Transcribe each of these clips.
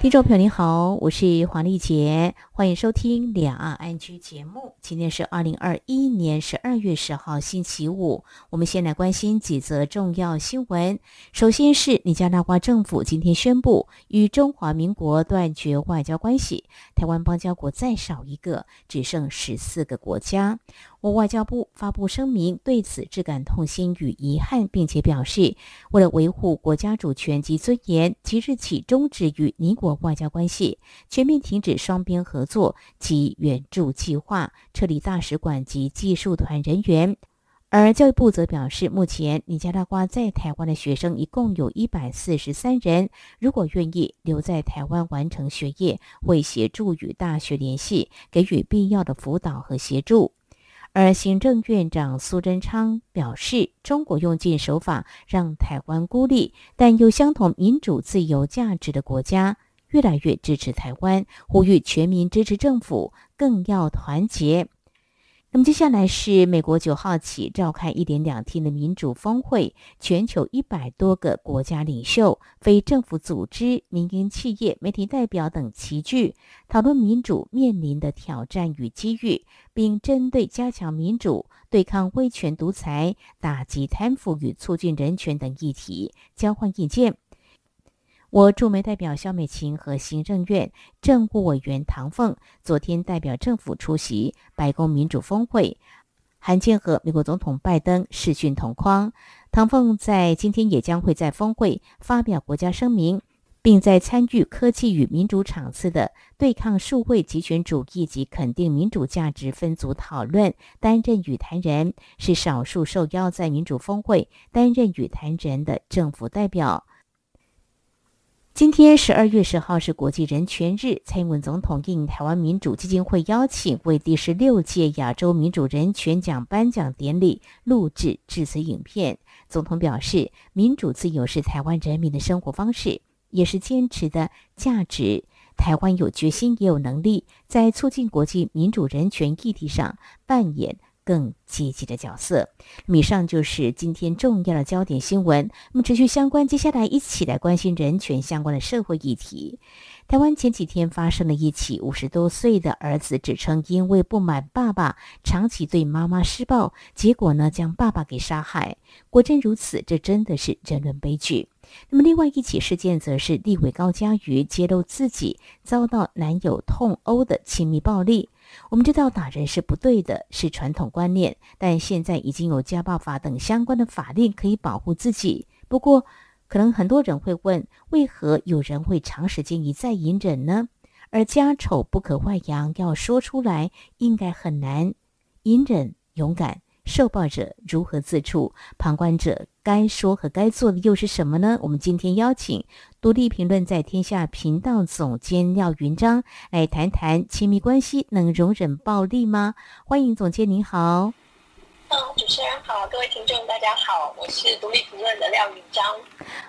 听众朋友您好，我是黄丽杰，欢迎收听两岸安居节目。今天是二零二一年十二月十号星期五，我们先来关心几则重要新闻。首先是尼加拉瓜政府今天宣布与中华民国断绝外交关系，台湾邦交国再少一个，只剩十四个国家。我外交部发布声明，对此致感痛心与遗憾，并且表示，为了维护国家主权及尊严，即日起终止与尼国外交关系，全面停止双边合作及援助计划，撤离大使馆及技术团人员。而教育部则表示，目前尼加拉瓜在台湾的学生一共有一百四十三人，如果愿意留在台湾完成学业，会协助与大学联系，给予必要的辅导和协助。而行政院长苏贞昌表示，中国用尽手法让台湾孤立，但又相同民主自由价值的国家越来越支持台湾，呼吁全民支持政府，更要团结。那么接下来是美国九号起召开一点两天的民主峰会，全球一百多个国家领袖、非政府组织、民营企业、媒体代表等齐聚，讨论民主面临的挑战与机遇，并针对加强民主、对抗威权独裁、打击贪腐与促进人权等议题交换意见。我驻美代表肖美琴和行政院政务委员唐凤昨天代表政府出席白宫民主峰会，罕见和美国总统拜登视讯同框。唐凤在今天也将会在峰会发表国家声明，并在参与科技与民主场次的对抗数位集权主义及肯定民主价值分组讨论，担任与谈人，是少数受邀在民主峰会担任与谈人的政府代表。今天十二月十号是国际人权日，蔡英文总统应台湾民主基金会邀请，为第十六届亚洲民主人权奖颁奖典礼录制致辞影片。总统表示，民主自由是台湾人民的生活方式，也是坚持的价值。台湾有决心，也有能力，在促进国际民主人权议题上扮演。更积极的角色。以上就是今天重要的焦点新闻。那么，持续相关，接下来一起来关心人权相关的社会议题。台湾前几天发生了一起五十多岁的儿子指称，因为不满爸爸长期对妈妈施暴，结果呢将爸爸给杀害。果真如此，这真的是人伦悲剧。那么，另外一起事件则是立委高嘉瑜揭露自己遭到男友痛殴的亲密暴力。我们知道打人是不对的，是传统观念，但现在已经有家暴法等相关的法令可以保护自己。不过，可能很多人会问，为何有人会长时间一再隐忍呢？而家丑不可外扬，要说出来应该很难。隐忍，勇敢。受暴者如何自处？旁观者该说和该做的又是什么呢？我们今天邀请独立评论在天下频道总监廖云章来谈谈亲密关系能容忍暴力吗？欢迎总监，您好。嗯，主持人好，各位听众大家好，我是独立评论的廖云章。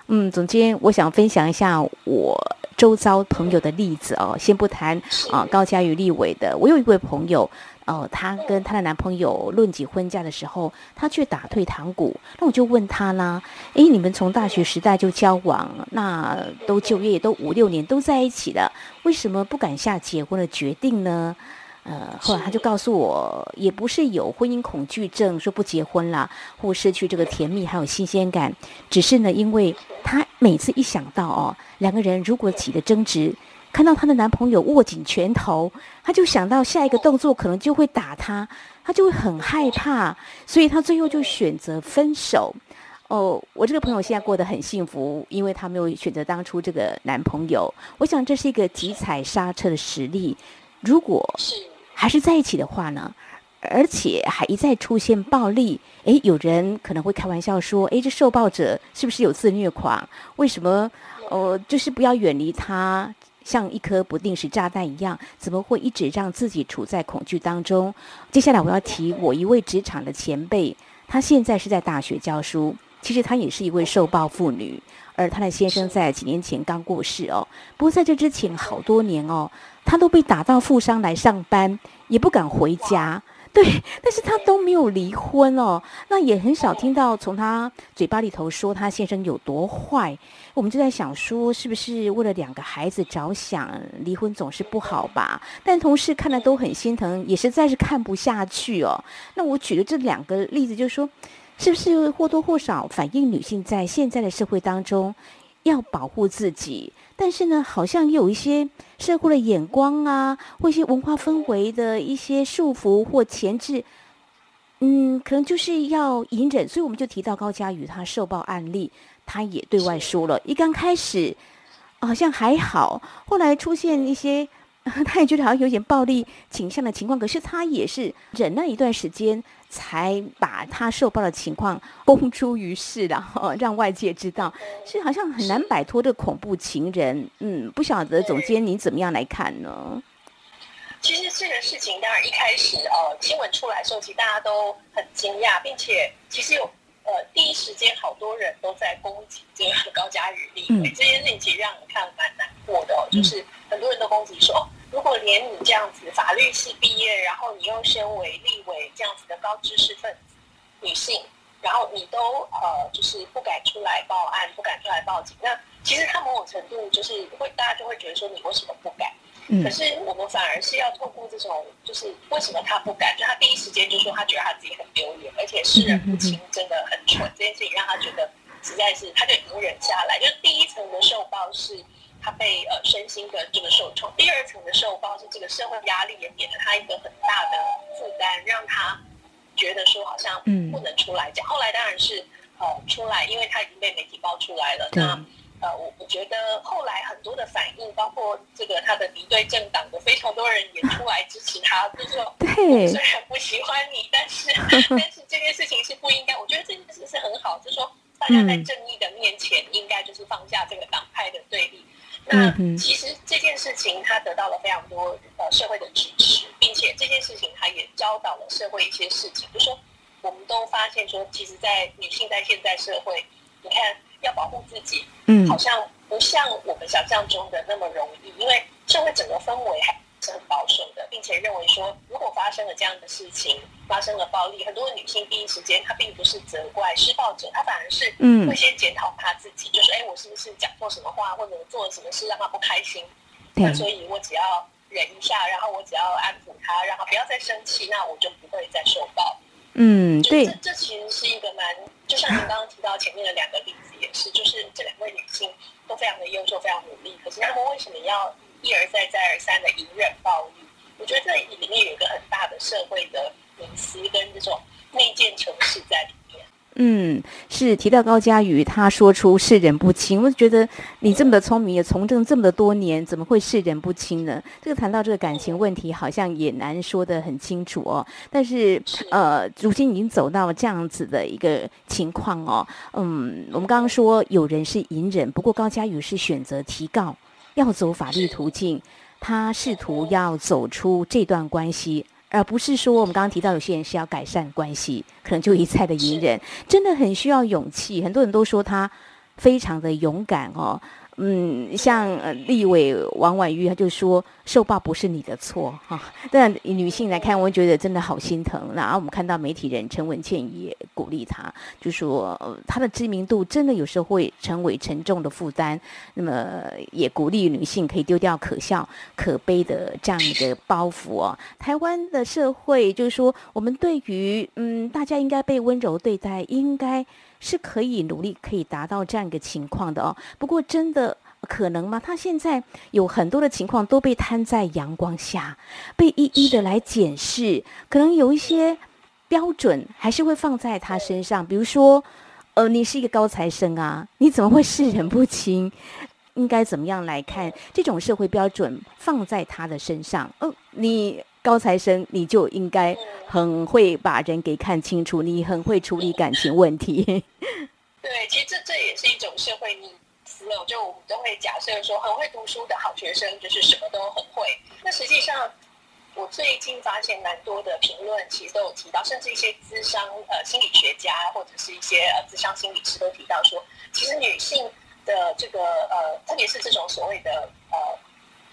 嗯，总监，我想分享一下我周遭朋友的例子哦。先不谈啊，高嘉瑜立委的，我有一位朋友。哦，她跟她的男朋友论及婚嫁的时候，她却打退堂鼓。那我就问她啦：“诶，你们从大学时代就交往，那都就业都五六年都在一起了，为什么不敢下结婚的决定呢？”呃，后来她就告诉我，也不是有婚姻恐惧症，说不结婚啦，或失去这个甜蜜还有新鲜感，只是呢，因为她每次一想到哦，两个人如果起了争执。看到她的男朋友握紧拳头，她就想到下一个动作可能就会打她，她就会很害怕，所以她最后就选择分手。哦，我这个朋友现在过得很幸福，因为她没有选择当初这个男朋友。我想这是一个急踩刹车的实力。如果还是在一起的话呢，而且还一再出现暴力，诶，有人可能会开玩笑说，诶，这受暴者是不是有自虐狂？为什么？哦，就是不要远离他。像一颗不定时炸弹一样，怎么会一直让自己处在恐惧当中？接下来我要提我一位职场的前辈，他现在是在大学教书，其实他也是一位受暴妇女。而她的先生在几年前刚过世哦。不过在这之前好多年哦，她都被打到负伤来上班，也不敢回家。对，但是他都没有离婚哦，那也很少听到从他嘴巴里头说他先生有多坏。我们就在想说，是不是为了两个孩子着想，离婚总是不好吧？但同事看了都很心疼，也实在是看不下去哦。那我举的这两个例子，就是说，是不是或多或少反映女性在现在的社会当中要保护自己？但是呢，好像有一些社会的眼光啊，或一些文化氛围的一些束缚或前置，嗯，可能就是要隐忍。所以我们就提到高佳宇他受暴案例。他也对外说了，一刚开始好像还好，后来出现一些，他也觉得好像有点暴力倾向的情况。可是他也是忍了一段时间，才把他受暴的情况公诸于世，然后让外界知道。是好像很难摆脱的恐怖情人。嗯，不晓得总监您怎么样来看呢？其实这个事情当然一开始呃新闻出来的时候，其实大家都很惊讶，并且其实有。呃，第一时间好多人都在攻击这个高嘉瑜立委，这件事情其实让人看蛮难过的。就是很多人都攻击说，如果连你这样子法律系毕业，然后你又身为立委这样子的高知识分子女性，然后你都呃就是不敢出来报案，不敢出来报警，那其实他某种程度就是会大家就会觉得说，你为什么不敢？可是我们反而是要透过这种，就是为什么他不敢？就他第一时间就说他觉得他自己很丢脸，而且世人不清，真的很蠢。这件事情让他觉得实在是，他就隐忍下来。就是第一层的受报是他被呃身心的这个受创，第二层的受报是这个社会压力也给了他一个很大的负担，让他觉得说好像不能出来讲。后来当然是呃出来，因为他已经被媒体爆出来了。那呃，我我觉得后来很多的反应，包括这个他的敌对政党的非常多人也出来支持他，就说，对，虽然不喜欢你，但是 但是这件事情是不应该。我觉得这件事是很好，就是说大家在正义的面前，应该就是放下这个党派的对立。那其实这件事情他得到了非常多呃社会的支持，并且这件事情他也教导了社会一些事情，就是说我们都发现说，其实，在女性在现在社会，你看。要保护自己，嗯，好像不像我们想象中的那么容易，因为社会整个氛围还是很保守的，并且认为说，如果发生了这样的事情，发生了暴力，很多女性第一时间她并不是责怪施暴者，她反而是嗯会先检讨她自己，就是哎，我是不是讲错什么话，或者做了什么事让她不开心？那所以我只要忍一下，然后我只要安抚她，让她不要再生气，那我就不会再受暴。嗯，对，这这其实是一个蛮，就像您刚刚提到前面的两个例子也是，就是这两位女性都非常的优秀，非常努力，可是她们为什么要一而再再而三的隐忍暴力？我觉得这里面有一个很大的社会的隐私跟这种内建城市在里面。嗯，是提到高佳宇，他说出世人不清，我觉得你这么的聪明，也从政这么的多年，怎么会世人不清呢？这个谈到这个感情问题，好像也难说得很清楚哦。但是，呃，如今已经走到这样子的一个情况哦。嗯，我们刚刚说有人是隐忍，不过高佳宇是选择提告，要走法律途径，他试图要走出这段关系。而不是说我们刚刚提到有些人是要改善关系，可能就一再的隐忍，真的很需要勇气。很多人都说他非常的勇敢哦。嗯，像立委王婉玉，他就说受报不是你的错哈。但女性来看，我觉得真的好心疼。然后我们看到媒体人陈文茜也鼓励他，就说他的知名度真的有时候会成为沉重的负担。那么也鼓励女性可以丢掉可笑、可悲的这样一个包袱哦。台湾的社会就是说，我们对于嗯，大家应该被温柔对待，应该。是可以努力，可以达到这样一个情况的哦。不过，真的可能吗？他现在有很多的情况都被摊在阳光下，被一一的来检视。可能有一些标准还是会放在他身上，比如说，呃，你是一个高材生啊，你怎么会视人不清？应该怎么样来看这种社会标准放在他的身上？哦，你。高材生，你就应该很会把人给看清楚，你很会处理感情问题。对，其实这这也是一种社会迷思了。就我们都会假设说，很会读书的好学生就是什么都很会。那实际上，我最近发现蛮多的评论，其实都有提到，甚至一些资商呃心理学家或者是一些呃资商心理师都提到说，其实女性的这个呃，特别是这种所谓的呃。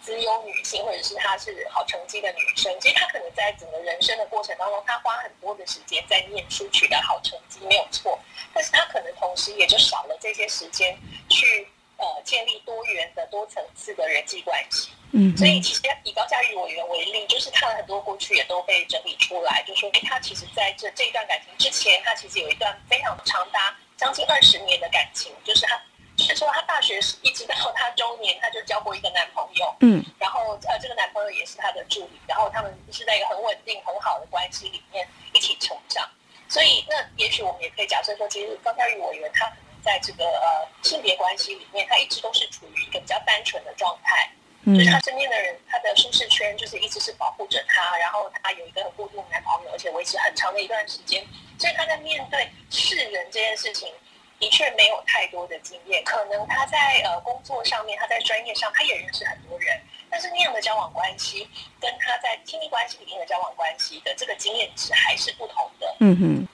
资优女性，或者是她是好成绩的女生，其实她可能在整个人生的过程当中，她花很多的时间在念书，取得好成绩没有错。但是她可能同时也就少了这些时间去呃建立多元的多层次的人际关系。嗯，所以其实以高嘉瑜委员为例，就是他的很多过去也都被整理出来，就说哎，他其实在这这一段感情之前，他其实有一段非常长达将近二十年的感情，就是他。是说，她大学一直到她中年，她就交过一个男朋友。嗯，然后呃，这个男朋友也是她的助理，然后他们是在一个很稳定、很好的关系里面一起成长。所以，那也许我们也可以假设说，其实高嘉瑜委员他可能在这个呃性别关系里面，他一直都是处于一个比较单纯的状态，嗯就是他身边的人，他的舒适圈就是一直是保护着他，然后他有一个很固定的男朋友，而且维持很长的一段时间，所以他在面对世人这件事情。的确没有太多的经验，可能他在呃工作上面，他在专业上他也认识很多人，但是那样的交往关系跟他在亲密关系里面的交往关系的这个经验值还是不同的。嗯哼。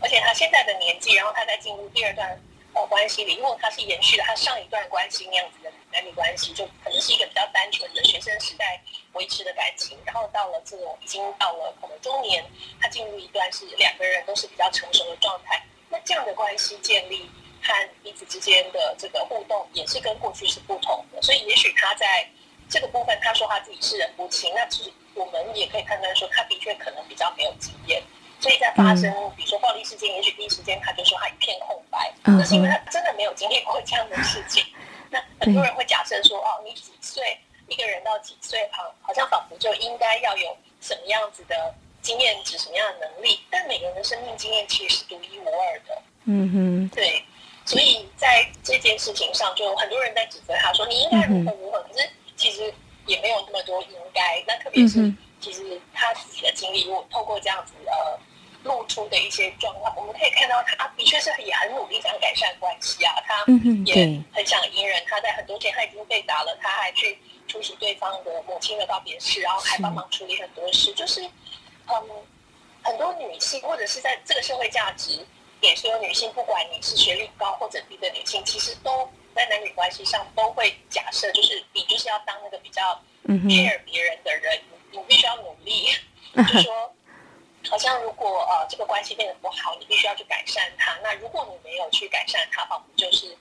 而且他现在的年纪，然后他在进入第二段呃关系里，如果他是延续了他上一段关系那样子的男女关系，就可能是一个比较单纯的学生时代维持的感情，然后到了这种已经到了可能中年，他进入一段是两个人都是比较成熟的状态。那这样的关系建立和彼此之间的这个互动，也是跟过去是不同的。所以，也许他在这个部分，他说他自己是人不清，那其实我们也可以判断说，他的确可能比较没有经验。所以在发生比如说暴力事件，也许第一时间他就说他一片空白，那是因为他真的没有经历过这样的事情。那很多人会假设说，哦，你几岁一个人到几岁，好，好像仿佛就应该要有什么样子的。经验值什么样的能力？但每个人的生命经验其实是独一无二的。嗯哼，对。所以在这件事情上，就很多人在指责他说：“你应该如何如何。”可是其实也没有那么多应该。那特别是其实他自己的经历，如果透过这样子呃露出的一些状况，我们可以看到他的确是也很努力想改善关系啊。他也很想隐忍。他在很多天他已经被打了，他还去出席对方的母亲的告别式，然后还帮忙处理很多事，就是。嗯，很多女性或者是在这个社会价值给所有女性，不管你是学历高或者低的女性，其实都在男女关系上都会假设，就是你就是要当那个比较 care 别人的人，你必须要努力，就说好像如果呃这个关系变得不好，你必须要去改善它。那如果你没有去改善它，仿佛就是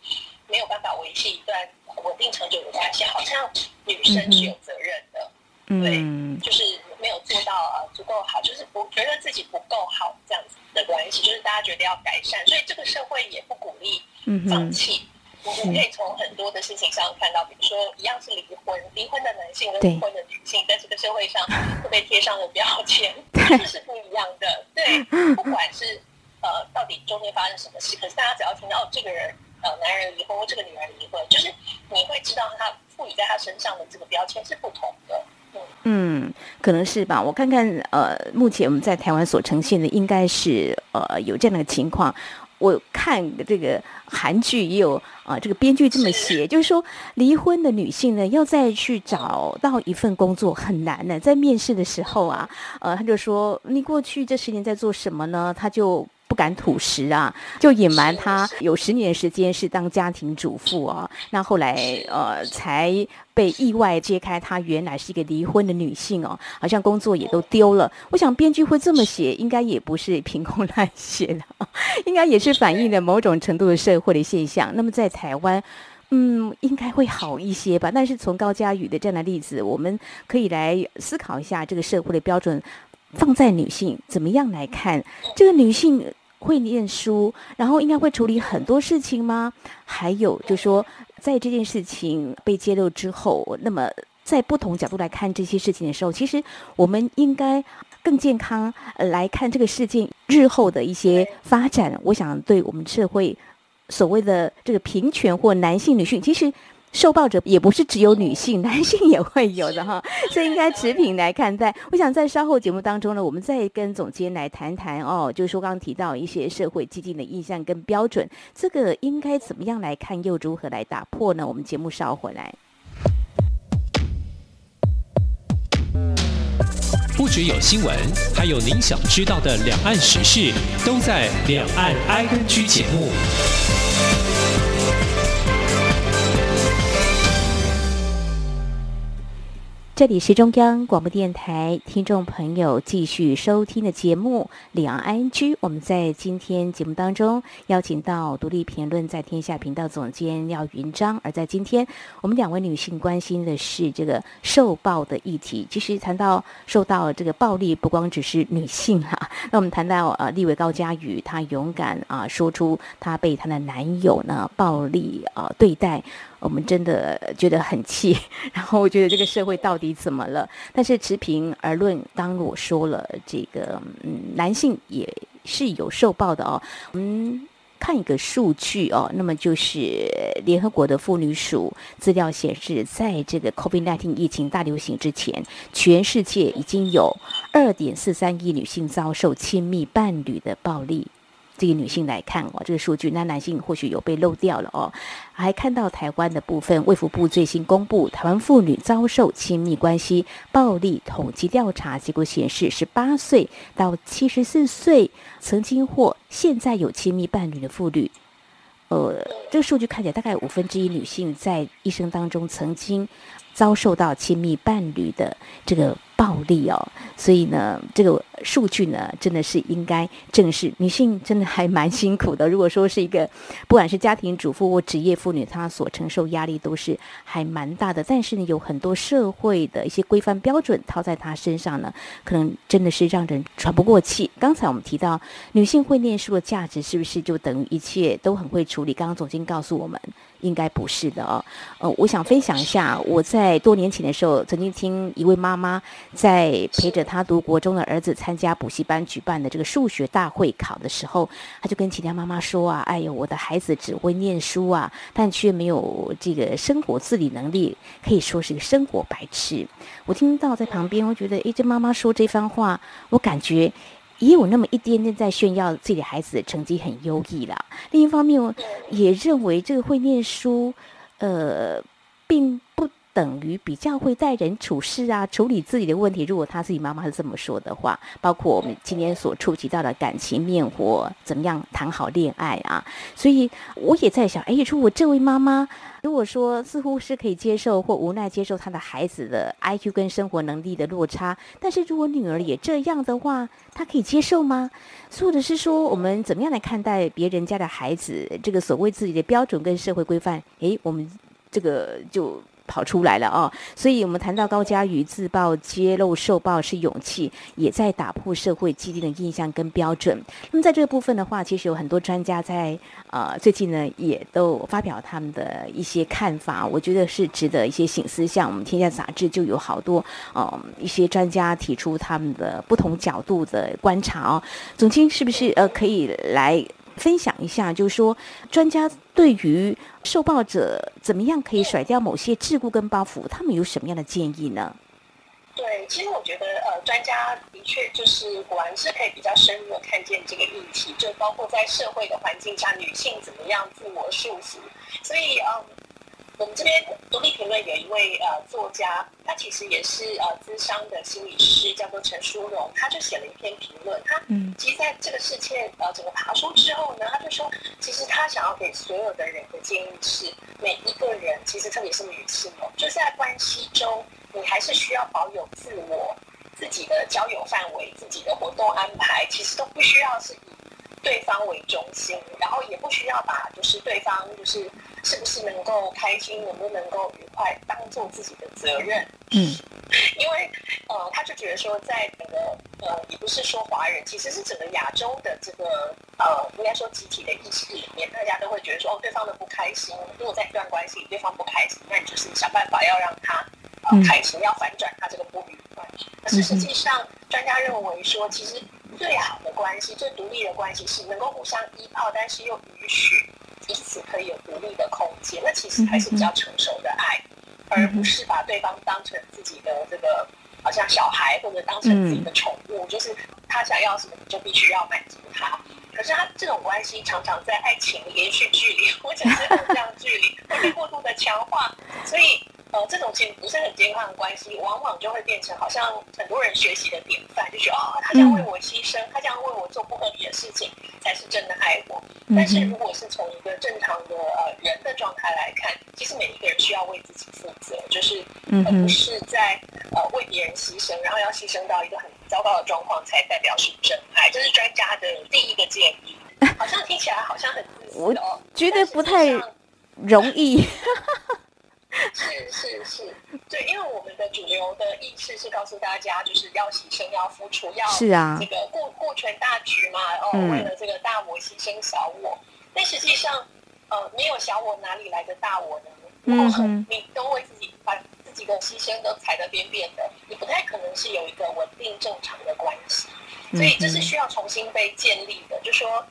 没有办法维系一段稳定长久的关系，好像女生是有责任的。对，就是没有做到呃足够好，就是不觉得自己不够好这样子的关系，就是大家觉得要改善，所以这个社会也不鼓励放弃。我们可以从很多的事情上看到，比如说一样是离婚，离婚的男性跟离婚的女性，在这个社会上会被贴上了 标签，这是不一样的。对，不管是呃到底中间发生什么事，可是大家只要听到哦这个人呃男人离婚或这个女人离婚，就是你会知道他赋予在他身上的这个标签是不同的。嗯，可能是吧。我看看，呃，目前我们在台湾所呈现的应该是呃有这样的情况。我看这个韩剧也有啊，这个编剧这么写，就是说离婚的女性呢，要再去找到一份工作很难呢。在面试的时候啊，呃，他就说你过去这十年在做什么呢？他就。不敢吐实啊，就隐瞒他有十年时间是当家庭主妇啊。那后来呃，才被意外揭开，她原来是一个离婚的女性哦，好像工作也都丢了。我想编剧会这么写，应该也不是凭空乱写的，应该也是反映了某种程度的社会的现象。那么在台湾，嗯，应该会好一些吧。但是从高佳宇的这样的例子，我们可以来思考一下这个社会的标准。放在女性怎么样来看？这个女性会念书，然后应该会处理很多事情吗？还有就是说，在这件事情被揭露之后，那么在不同角度来看这些事情的时候，其实我们应该更健康来看这个事件日后的一些发展。我想，对我们社会所谓的这个平权或男性、女性，其实。受暴者也不是只有女性，男性也会有的哈，所以应该持平来看待。我想在稍后节目当中呢，我们再跟总监来谈谈哦，就是说刚刚提到一些社会激进的印象跟标准，这个应该怎么样来看，又如何来打破呢？我们节目稍后回来。不只有新闻，还有您想知道的两岸时事，都在《两岸 I N G》节目。这里是中央广播电台听众朋友继续收听的节目《两岸 ING》。我们在今天节目当中邀请到独立评论在天下频道总监廖云章，而在今天我们两位女性关心的是这个受暴的议题。其实谈到受到这个暴力，不光只是女性哈。那我们谈到呃，立委高嘉宇，她勇敢啊，说出她被她的男友呢暴力啊对待。我们真的觉得很气，然后我觉得这个社会到底怎么了？但是持平而论，当我说了，这个嗯，男性也是有受报的哦。我们看一个数据哦，那么就是联合国的妇女署资料显示，在这个 COVID-19 疫情大流行之前，全世界已经有二点四三亿女性遭受亲密伴侣的暴力。这个女性来看哦，这个数据，那男性或许有被漏掉了哦。还看到台湾的部分，卫福部最新公布台湾妇女遭受亲密关系暴力统计调查结果显示，十八岁到七十四岁曾经或现在有亲密伴侣的妇女，呃，这个数据看起来大概五分之一女性在一生当中曾经遭受到亲密伴侣的这个。暴力哦，所以呢，这个数据呢，真的是应该正视。女性真的还蛮辛苦的。如果说是一个，不管是家庭主妇或职业妇女，她所承受压力都是还蛮大的。但是呢，有很多社会的一些规范标准套在她身上呢，可能真的是让人喘不过气。刚才我们提到，女性会念书的价值是不是就等于一切都很会处理？刚刚总监告诉我们。应该不是的哦，呃，我想分享一下，我在多年前的时候，曾经听一位妈妈在陪着她读国中的儿子参加补习班举办的这个数学大会考的时候，她就跟其他妈妈说啊，哎呦，我的孩子只会念书啊，但却没有这个生活自理能力，可以说是个生活白痴。我听到在旁边，我觉得，哎，这妈妈说这番话，我感觉。也有那么一点点在炫耀自己的孩子的成绩很优异啦。另一方面，也认为这个会念书，呃，并不。等于比较会待人处事啊，处理自己的问题。如果他自己妈妈是这么说的话，包括我们今天所触及到的感情面或怎么样谈好恋爱啊，所以我也在想，哎，如果这位妈妈如果说似乎是可以接受或无奈接受他的孩子的 IQ 跟生活能力的落差，但是如果女儿也这样的话，他可以接受吗？或者是说，我们怎么样来看待别人家的孩子？这个所谓自己的标准跟社会规范，诶，我们这个就。跑出来了哦，所以我们谈到高嘉瑜自曝揭露受报是勇气，也在打破社会既定的印象跟标准。那么在这个部分的话，其实有很多专家在呃最近呢也都发表他们的一些看法，我觉得是值得一些醒思。像我们天下杂志就有好多呃一些专家提出他们的不同角度的观察哦。总经是不是呃可以来？分享一下，就是说，专家对于受暴者怎么样可以甩掉某些桎梏跟包袱，他们有什么样的建议呢？对，其实我觉得，呃，专家的确就是果然是可以比较深入的看见这个议题，就包括在社会的环境下，女性怎么样自我束缚，所以，嗯。我们这边独立评论有一位呃作家，他其实也是呃资商的心理师，叫做陈淑荣，他就写了一篇评论。他其实在这个事件呃整个爬出之后呢，他就说，其实他想要给所有的人的建议是，每一个人其实特别是女性哦，就是在关系中，你还是需要保有自我、自己的交友范围、自己的活动安排，其实都不需要是以对方为中心，然后也不需要把就是对方就是。是不是能够开心，能不能够愉快，当做自己的责任？嗯，因为呃，他就觉得说，在整个呃，也不是说华人，其实是整个亚洲的这个呃，应该说集体的意识里面，大家都会觉得说，哦，对方的不开心，如果在一段关系里对方不开心，那你就是想办法要让他呃开心，要反转他这个不愉快。可是实际上，专家认为说，其实最好的关系、最独立的关系是能够互相依靠，但是又允许。彼此可以有独立的空间，那其实还是比较成熟的爱，而不是把对方当成自己的这个好像小孩，或者当成自己的宠物，就是他想要什么你就必须要满足他。可是他这种关系常常在爱情连续距离或者是偶像距离会被过度的强化，所以。呃，这种其实不是很健康的关系，往往就会变成好像很多人学习的典范，就觉得哦，他这样为我牺牲，他这样为我做不合理的事情，才是真的爱我。但是如果是从一个正常的呃人的状态来看，其实每一个人需要为自己负责，就是而不是在呃为别人牺牲，然后要牺牲到一个很糟糕的状况，才代表是真爱。这是专家的第一个建议。好像听起来好像很自私哦，觉得不太容易。是是是，对，因为我们的主流的意识是告诉大家，就是要牺牲，要付出，要是啊，这个顾顾全大局嘛，哦，为了这个大我牺牲小我。但实际上，呃，没有小我哪里来的大我呢？嗯，你都为自己把自己的牺牲都踩得扁扁的，你不太可能是有一个稳定正常的关系。所以这是需要重新被建立的。就说，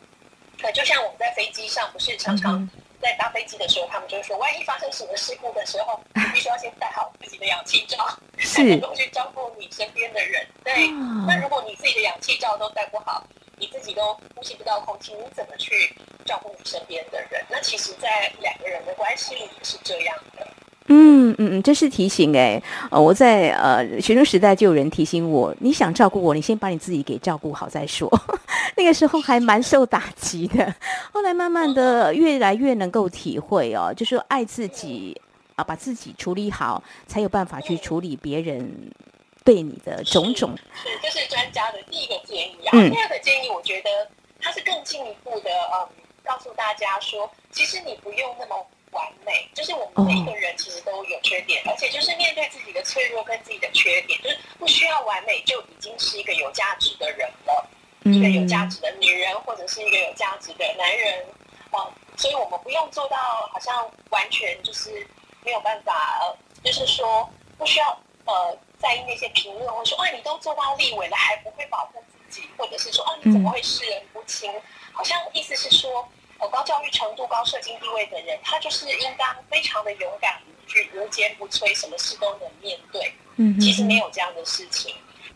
呃，就像我们在飞机上，不是常常。在搭飞机的时候，他们就会说，万一发生什么事故的时候，你 必须要先戴好自己的氧气罩，才能够去照顾你身边的人。对，那如果你自己的氧气罩都戴不好，你自己都呼吸不到空气，你怎么去照顾你身边的人？那其实，在两个人的关系里也是这样的。嗯嗯嗯，这是提醒哎，呃，我在呃学生时代就有人提醒我，你想照顾我，你先把你自己给照顾好再说。那个时候还蛮受打击的，后来慢慢的越来越能够体会哦，就是爱自己啊，把自己处理好，才有办法去处理别人对你的种种。是，这是专家的第一个建议啊。第二个建议，我觉得他是更进一步的，嗯，告诉大家说，其实你不用那么。完美就是我们每一个人其实缺点，而且就是面对自己的脆弱跟自己的缺点，就是不需要完美就已经是一个有价值的人了，一个有价值的女人或者是一个有价值的男人啊，所以我们不用做到好像完全就是没有办法，就是说不需要呃在意那些评论，或者说啊你都做到立委了还不会保护自己，或者是说啊你怎么会视人不清？好像意思是说。呃，高教育程度、高社经地位的人，他就是应当非常的勇敢，去无坚不摧，什么事都能面对。嗯，其实没有这样的事情。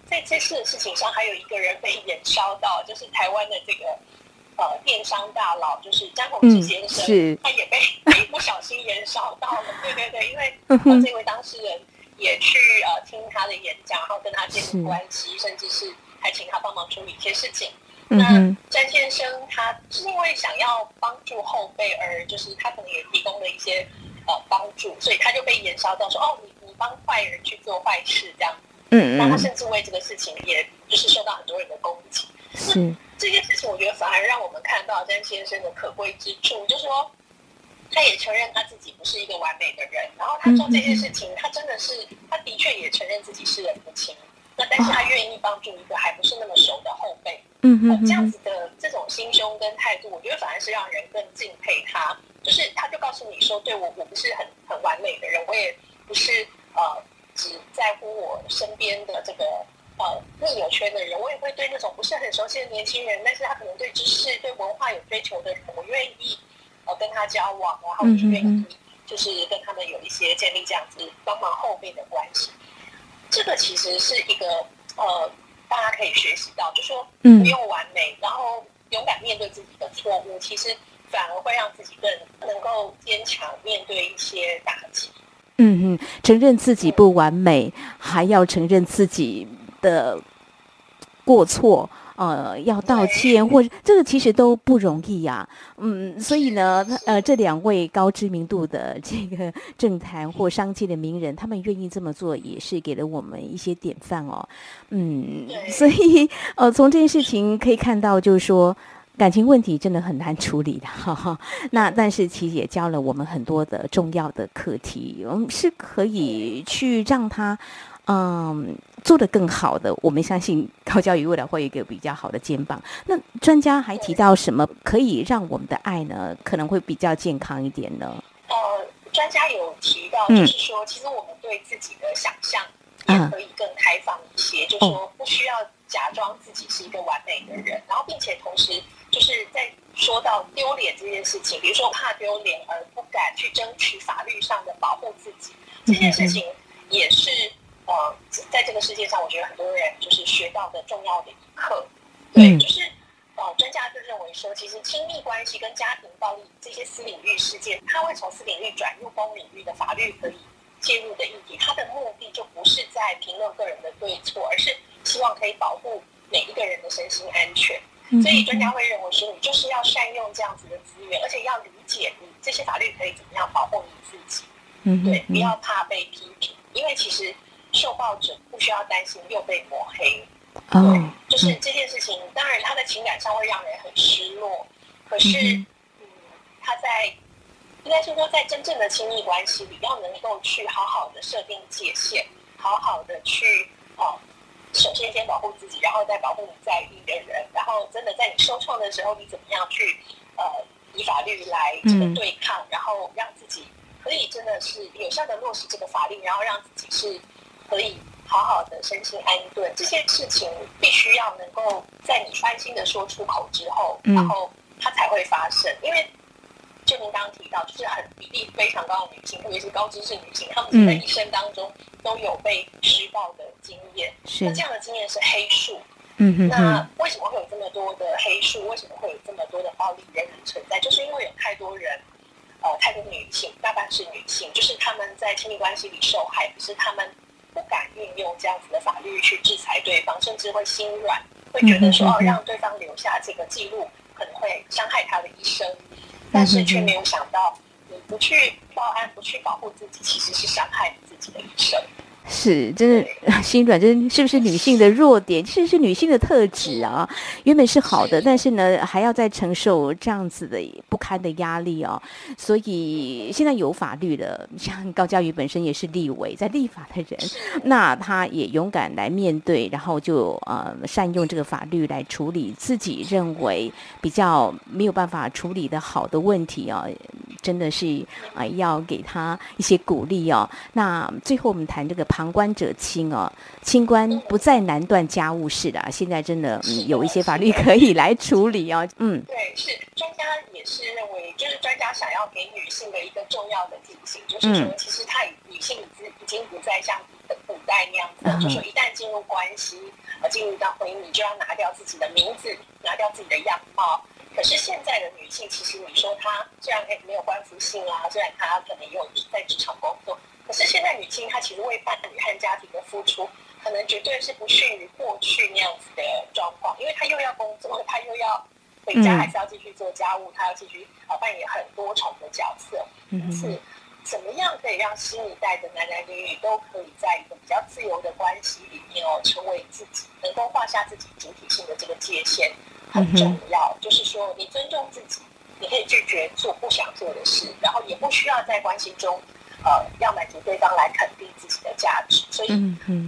在这次的事情上，还有一个人被延烧到，就是台湾的这个呃电商大佬，就是张宏志先生，他也被被 不小心延烧到了。对对对，因为这位当事人也去呃听他的演讲，然后跟他建立关系，甚至是还请他帮忙处理一些事情。那詹先生他是因为想要帮助后辈，而就是他可能也提供了一些呃帮助，所以他就被延烧到说哦，你你帮坏人去做坏事这样。嗯嗯。那他甚至为这个事情，也就是受到很多人的攻击。是这件事情，我觉得反而让我们看到詹先生的可贵之处，就是说他也承认他自己不是一个完美的人，然后他做这件事情，他真的是他的确也承认自己是人不清。那但是他愿意帮助一个还不是那么熟的后辈。嗯哼，这样子的这种心胸跟态度，我觉得反而是让人更敬佩他。就是他就告诉你说，对我我不是很很完美的人，我也不是呃只在乎我身边的这个呃密友圈的人，我也会对那种不是很熟悉的年轻人，但是他可能对知识、对文化有追求的人，我愿意呃跟他交往，然后我愿意就是跟他们有一些建立这样子帮忙后辈的关系。这个其实是一个呃。大家可以学习到，就说不用完美，然后勇敢面对自己的错误，其实反而会让自己更能够坚强面对一些打击。嗯嗯，承认自己不完美，还要承认自己的过错。呃，要道歉，或者这个其实都不容易呀。嗯，所以呢，呃，这两位高知名度的这个政坛或商界的名人，他们愿意这么做，也是给了我们一些典范哦。嗯，所以呃，从这件事情可以看到，就是说感情问题真的很难处理的。哈哈。那但是其实也教了我们很多的重要的课题，我们是可以去让他。嗯，做得更好的，我们相信高教育未来会有一个比较好的肩膀。那专家还提到什么可以让我们的爱呢？可能会比较健康一点呢？呃，专家有提到，就是说，其实我们对自己的想象也可以更开放一些，就说不需要假装自己是一个完美的人，然后并且同时就是在说到丢脸这件事情，比如说怕丢脸而不敢去争取法律上的保护自己这件事情，也是。呃，在这个世界上，我觉得很多人就是学到的重要的一课，对，就是呃，专家就认为说，其实亲密关系跟家庭暴力这些私领域事件，它会从私领域转入公领域的法律可以介入的议题，它的目的就不是在评论个人的对错，而是希望可以保护每一个人的身心安全。所以专家会认为说，你就是要善用这样子的资源，而且要理解你这些法律可以怎么样保护你自己，嗯对，不要怕被批评，因为其实。受暴者不需要担心又被抹黑。哦，就是这件事情，当然他的情感上会让人很失落，可是，嗯，他在应该是说在真正的亲密关系里，要能够去好好的设定界限，好好的去哦，首先先保护自己，然后再保护你在意的人，然后真的在你受创的时候，你怎么样去呃以法律来这个对抗，然后让自己可以真的是有效的落实这个法令，然后让自己是可以。好好的身心安顿，这些事情必须要能够在你安心的说出口之后，然后它才会发生。因为就您刚刚提到，就是很比例非常高的女性，特别是高知识女性，她们在一生当中都有被施暴的经验。是那这样的经验是黑数。嗯哼。那为什么会有这么多的黑数？为什么会有这么多的暴力仍然存在？就是因为有太多人，呃，太多女性，大半是女性，就是他们在亲密关系里受害，可是他们。不敢运用这样子的法律去制裁对方，甚至会心软，会觉得说哦，让对方留下这个记录可能会伤害他的一生，但是却没有想到，你不去报案，不去保护自己，其实是伤害你自己的一生。是，真的 心软，真是不是女性的弱点？其实是女性的特质啊。原本是好的，但是呢，还要再承受这样子的不堪的压力哦。所以现在有法律了，像高嘉瑜本身也是立委，在立法的人，那他也勇敢来面对，然后就呃善用这个法律来处理自己认为比较没有办法处理的好的问题哦。真的是啊，要给他一些鼓励哦。那最后我们谈这个。旁观者清哦，清官不再难断家务事的。啊现在真的嗯，有一些法律可以来处理哦。嗯，对，是专家也是认为，就是专家想要给女性的一个重要的提醒，就是说，其实她女性已经已经不再像古代那样子，就说一旦进入关系，呃，进入到婚姻，你就要拿掉自己的名字，拿掉自己的样貌。可是现在的女性，其实你说她虽然没有官服性啊，虽然她可能也有在职场工作。可是现在女性她其实为伴侣和家庭的付出，可能绝对是不逊于过去那样子的状况，因为她又要工作，她又要回家，还是要继续做家务，她要继续呃扮演很多重的角色。因此，怎么样可以让新一代的男男女女都可以在一个比较自由的关系里面哦，成为自己，能够画下自己主体性的这个界限，很重要。就是说，你尊重自己，你可以拒绝做不想做的事，然后也不需要在关系中。呃，要满足对方来肯定自己的价值，所以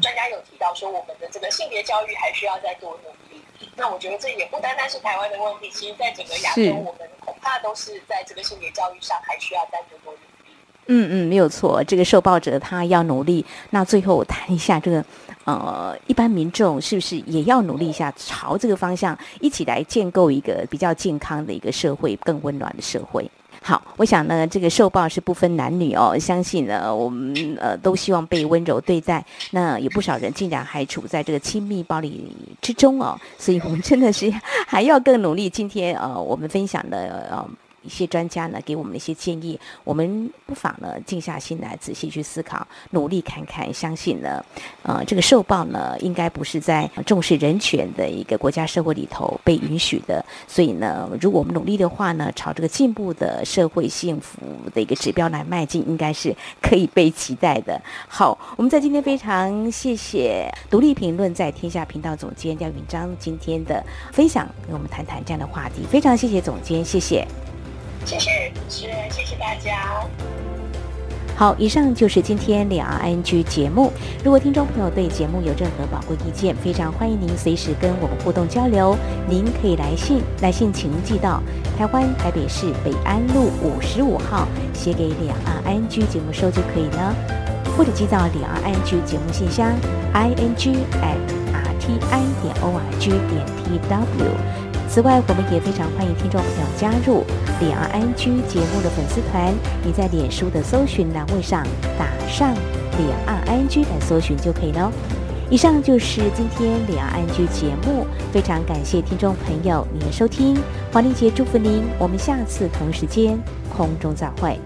专家有提到说，我们的这个性别教育还需要再多努力。那我觉得这也不单单是台湾的问题，其实在整个亚洲，我们恐怕都是在这个性别教育上还需要再多多努力。嗯嗯，没有错，这个受暴者他要努力。那最后我谈一下这个，呃，一般民众是不是也要努力一下，朝这个方向一起来建构一个比较健康的一个社会，更温暖的社会？好，我想呢，这个受暴是不分男女哦。相信呢，我们呃都希望被温柔对待。那有不少人竟然还处在这个亲密暴力之中哦，所以我们真的是还要更努力。今天呃，我们分享的呃。一些专家呢给我们的一些建议，我们不妨呢静下心来仔细去思考，努力看看，相信呢，呃，这个受报呢应该不是在重视人权的一个国家社会里头被允许的。所以呢，如果我们努力的话呢，朝这个进步的社会幸福的一个指标来迈进，应该是可以被期待的。好，我们在今天非常谢谢独立评论在天下频道总监廖云章今天的分享，跟我们谈谈这样的话题。非常谢谢总监，谢谢。谢谢主持人，谢谢大家。好，以上就是今天两岸 NG 节目。如果听众朋友对节目有任何宝贵意见，非常欢迎您随时跟我们互动交流。您可以来信，来信请寄到台湾台北市北安路五十五号，写给两岸 NG 节目收就可以了，或者寄到两岸 NG 节目信箱 i n g at r t i 点 o r g 点 t w。此外，我们也非常欢迎听众朋友加入两岸安居节目的粉丝团。你在脸书的搜寻栏位上打上“两岸安居”来搜寻就可以了。以上就是今天两岸安居节目，非常感谢听众朋友您的收听，黄丽杰祝福您，我们下次同时间空中再会。